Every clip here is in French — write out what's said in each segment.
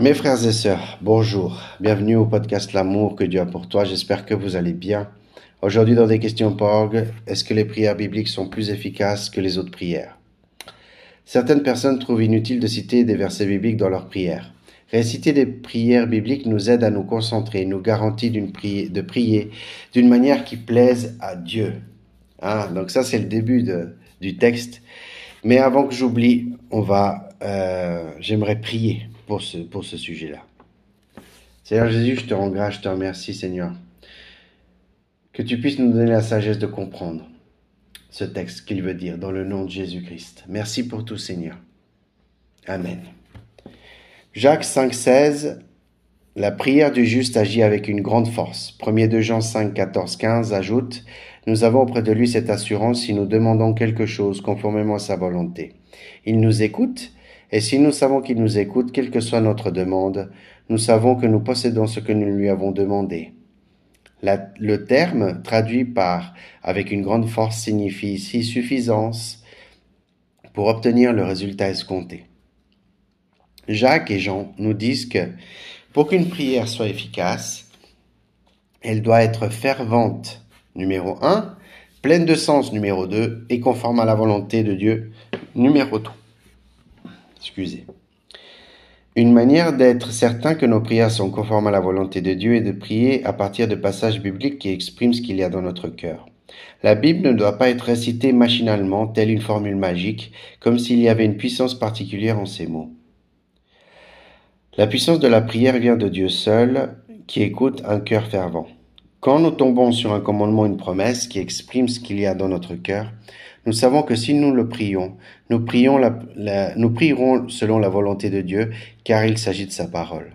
Mes frères et sœurs, bonjour. Bienvenue au podcast L'amour que Dieu a pour toi. J'espère que vous allez bien. Aujourd'hui, dans des questions porg, est-ce que les prières bibliques sont plus efficaces que les autres prières? Certaines personnes trouvent inutile de citer des versets bibliques dans leurs prières. Réciter des prières bibliques nous aide à nous concentrer, nous garantit de prier d'une manière qui plaise à Dieu. Ah, donc ça, c'est le début du texte. Mais avant que j'oublie, on va, euh, j'aimerais prier pour ce, pour ce sujet-là. Seigneur Jésus, je te rends grâce, je te remercie, Seigneur, que tu puisses nous donner la sagesse de comprendre ce texte qu'il veut dire dans le nom de Jésus-Christ. Merci pour tout, Seigneur. Amen. Jacques 5,16 La prière du juste agit avec une grande force. 1er de Jean 5, 14, 15 ajoute Nous avons auprès de lui cette assurance si nous demandons quelque chose conformément à sa volonté. Il nous écoute et si nous savons qu'il nous écoute, quelle que soit notre demande, nous savons que nous possédons ce que nous lui avons demandé. le terme traduit par avec une grande force signifie ici suffisance pour obtenir le résultat escompté. Jacques et Jean nous disent que pour qu'une prière soit efficace, elle doit être fervente, numéro 1, pleine de sens, numéro 2, et conforme à la volonté de Dieu, numéro 3. Excusez. Une manière d'être certain que nos prières sont conformes à la volonté de Dieu est de prier à partir de passages bibliques qui expriment ce qu'il y a dans notre cœur. La Bible ne doit pas être récitée machinalement, telle une formule magique, comme s'il y avait une puissance particulière en ces mots. La puissance de la prière vient de Dieu seul, qui écoute un cœur fervent. Quand nous tombons sur un commandement, une promesse qui exprime ce qu'il y a dans notre cœur, nous savons que si nous le prions, nous, prierons selon la volonté de Dieu, car il s'agit de sa parole.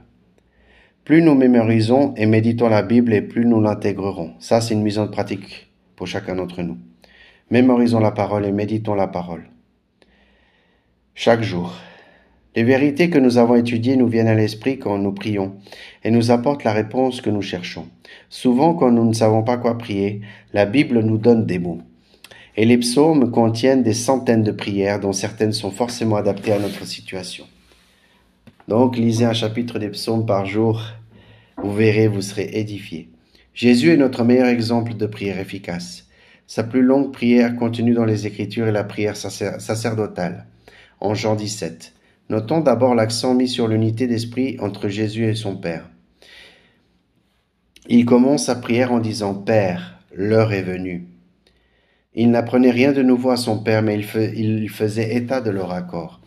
Plus nous mémorisons et méditons la Bible et plus nous l'intégrerons. Ça, c'est une mise en pratique pour chacun d'entre nous. Mémorisons la parole et méditons la parole. Chaque jour. Les vérités que nous avons étudiées nous viennent à l'esprit quand nous prions et nous apportent la réponse que nous cherchons. Souvent, quand nous ne savons pas quoi prier, la Bible nous donne des mots. Et les psaumes contiennent des centaines de prières dont certaines sont forcément adaptées à notre situation. Donc lisez un chapitre des psaumes par jour, vous verrez, vous serez édifiés. Jésus est notre meilleur exemple de prière efficace. Sa plus longue prière contenue dans les Écritures est la prière sacerdotale, en Jean 17. Notons d'abord l'accent mis sur l'unité d'esprit entre Jésus et son Père. Il commence sa prière en disant Père, l'heure est venue. Il n'apprenait rien de nouveau à son père, mais il, faisait état de leur accord.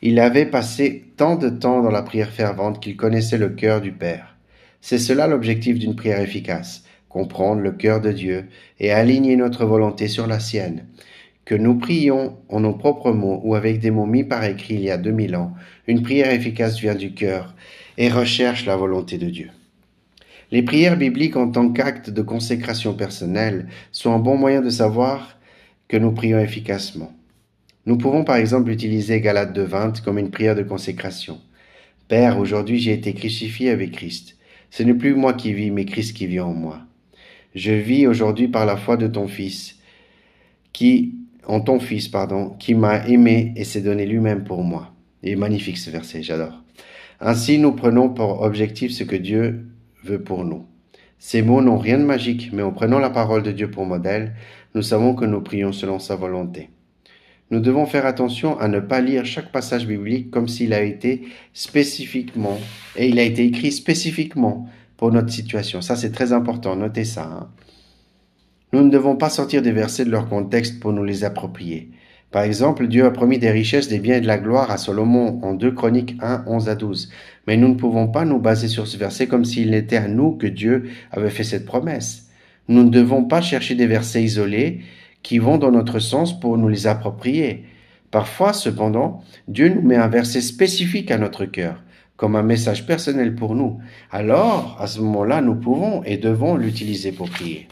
Il avait passé tant de temps dans la prière fervente qu'il connaissait le cœur du Père. C'est cela l'objectif d'une prière efficace, comprendre le cœur de Dieu et aligner notre volonté sur la sienne. Que nous prions en nos propres mots ou avec des mots mis par écrit il y a deux mille ans, une prière efficace vient du cœur et recherche la volonté de Dieu. Les prières bibliques en tant qu'acte de consécration personnelle sont un bon moyen de savoir que nous prions efficacement. Nous pouvons par exemple utiliser Galate de 20 comme une prière de consécration. Père, aujourd'hui j'ai été crucifié avec Christ. Ce n'est plus moi qui vis, mais Christ qui vit en moi. Je vis aujourd'hui par la foi de ton Fils, qui, en ton Fils, pardon, qui m'a aimé et s'est donné lui-même pour moi. Et magnifique ce verset, j'adore. Ainsi, nous prenons pour objectif ce que Dieu veut pour nous. Ces mots n'ont rien de magique, mais en prenant la parole de Dieu pour modèle, nous savons que nous prions selon sa volonté. Nous devons faire attention à ne pas lire chaque passage biblique comme s'il a été spécifiquement, et il a été écrit spécifiquement pour notre situation. Ça, c'est très important, notez ça. Hein. Nous ne devons pas sortir des versets de leur contexte pour nous les approprier. Par exemple, Dieu a promis des richesses, des biens et de la gloire à Salomon en 2 Chroniques 1, 11 à 12. Mais nous ne pouvons pas nous baser sur ce verset comme s'il n'était à nous que Dieu avait fait cette promesse. Nous ne devons pas chercher des versets isolés qui vont dans notre sens pour nous les approprier. Parfois, cependant, Dieu nous met un verset spécifique à notre cœur, comme un message personnel pour nous. Alors, à ce moment-là, nous pouvons et devons l'utiliser pour prier.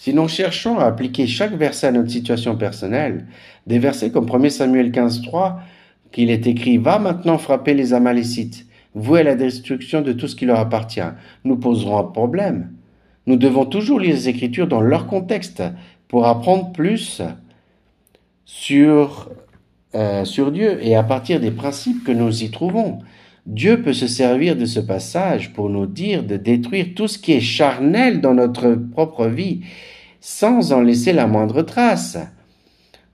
Si nous cherchons à appliquer chaque verset à notre situation personnelle, des versets comme 1 Samuel 15.3, qu'il est écrit Va maintenant frapper les Amalécites, vouer la destruction de tout ce qui leur appartient, nous poserons un problème. Nous devons toujours lire les Écritures dans leur contexte pour apprendre plus sur, euh, sur Dieu et à partir des principes que nous y trouvons. Dieu peut se servir de ce passage pour nous dire de détruire tout ce qui est charnel dans notre propre vie, sans en laisser la moindre trace.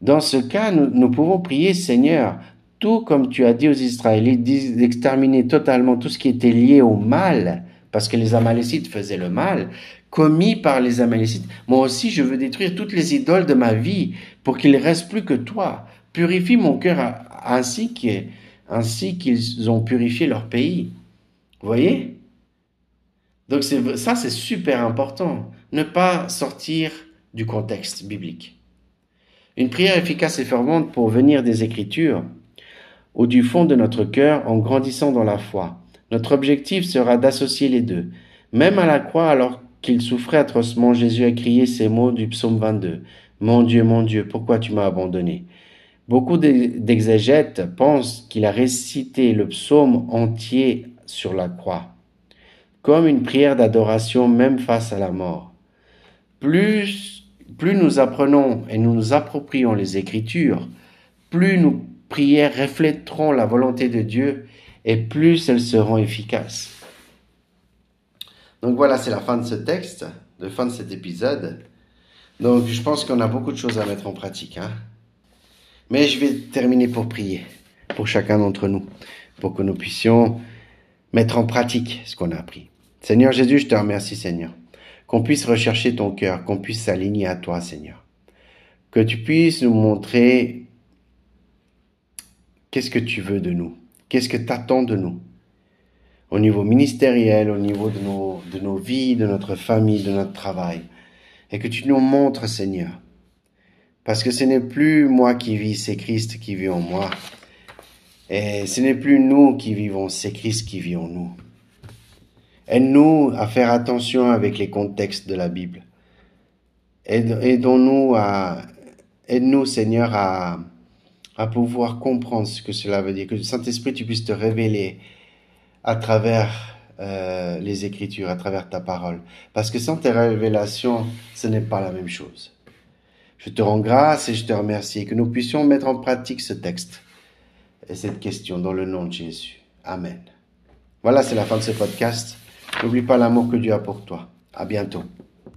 Dans ce cas, nous, pouvons prier, Seigneur, tout comme tu as dit aux Israélites, d'exterminer totalement tout ce qui était lié au mal, parce que les Amalécites faisaient le mal, commis par les Amalécites. Moi aussi, je veux détruire toutes les idoles de ma vie pour qu'il ne reste plus que toi. Purifie mon cœur ainsi qu'ils ont purifié leur pays. Vous voyez? Donc ça, c'est super important. Ne pas sortir du contexte biblique. Une prière efficace et fervente pour venir des Écritures ou du fond de notre cœur en grandissant dans la foi. Notre objectif sera d'associer les deux. Même à la croix, alors qu'il souffrait atrocement, Jésus a crié ces mots du psaume 22. Mon Dieu, mon Dieu, pourquoi tu m'as abandonné? Beaucoup d'exégètes pensent qu'il a récité le psaume entier sur la croix, comme une prière d'adoration même face à la mort. Plus nous apprenons et nous nous approprions les Écritures, plus nos prières reflèteront la volonté de Dieu et plus elles seront efficaces. Donc voilà, c'est la fin de ce texte, la fin de cet épisode. Donc je pense qu'on a beaucoup de choses à mettre en pratique. Hein. Mais je vais terminer pour prier pour chacun d'entre nous, pour que nous puissions mettre en pratique ce qu'on a appris. Seigneur Jésus, je te remercie Seigneur qu'on puisse rechercher ton cœur, qu'on puisse s'aligner à toi, Seigneur. Que tu puisses nous montrer qu'est-ce que tu veux de nous, qu'est-ce que tu attends de nous, au niveau ministériel, au niveau de nos, de nos vies, de notre famille, de notre travail, et que tu nous montres, Seigneur. Parce que ce n'est plus moi qui vis, c'est Christ qui vit en moi. Et ce n'est plus nous qui vivons, c'est Christ qui vit en nous. Aide-nous à faire attention avec les contextes de la Bible. Aidons-nous à, aide-nous, Seigneur, à, à pouvoir comprendre ce que cela veut dire. Que le Saint-Esprit, tu puisses te révéler à travers euh, les Écritures, à travers ta parole. Parce que sans tes révélations, ce n'est pas la même chose. Je te rends grâce et je te remercie que nous puissions mettre en pratique ce texte et cette question dans le nom de Jésus. Amen. Voilà, c'est la fin de ce podcast. N'oublie pas l'amour que Dieu a pour toi. À bientôt.